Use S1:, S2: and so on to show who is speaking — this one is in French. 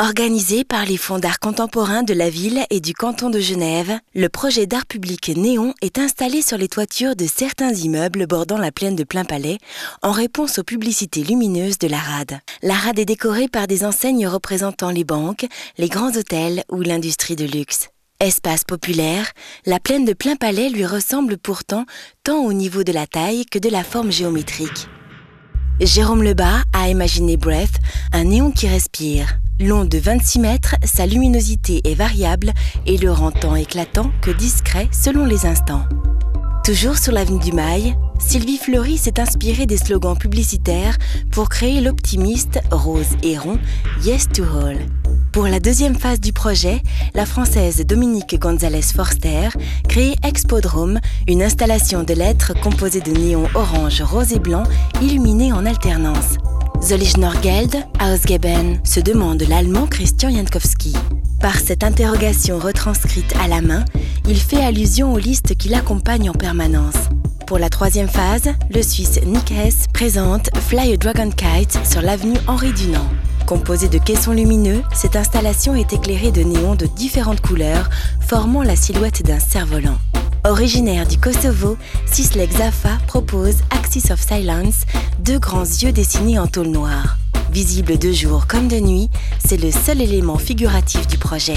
S1: Organisé par les fonds d'art contemporain de la ville et du canton de Genève, le projet d'art public Néon est installé sur les toitures de certains immeubles bordant la plaine de Plain-Palais en réponse aux publicités lumineuses de la rade. La rade est décorée par des enseignes représentant les banques, les grands hôtels ou l'industrie de luxe. Espace populaire, la plaine de Plain-Palais lui ressemble pourtant tant au niveau de la taille que de la forme géométrique. Jérôme Lebas a imaginé Breath, un néon qui respire. Long de 26 mètres, sa luminosité est variable et le rend tant éclatant que discret selon les instants. Toujours sur l'avenue du Mail, Sylvie Fleury s'est inspirée des slogans publicitaires pour créer l'optimiste rose et rond Yes to All. Pour la deuxième phase du projet, la Française Dominique Gonzalez Forster crée Expodrome, une installation de lettres composée de néons orange, rose et blanc illuminés en alternance. Soll ich noch Geld ausgeben se demande l'allemand Christian Jankowski. Par cette interrogation retranscrite à la main, il fait allusion aux listes qui l'accompagnent en permanence. Pour la troisième phase, le Suisse Nick Hess présente Fly a Dragon Kite sur l'avenue Henri Dunant. Composée de caissons lumineux, cette installation est éclairée de néons de différentes couleurs, formant la silhouette d'un cerf-volant. Originaire du Kosovo, Sislek Zafa propose Axis of Silence, deux grands yeux dessinés en tôle noire. Visible de jour comme de nuit, c'est le seul élément figuratif du projet.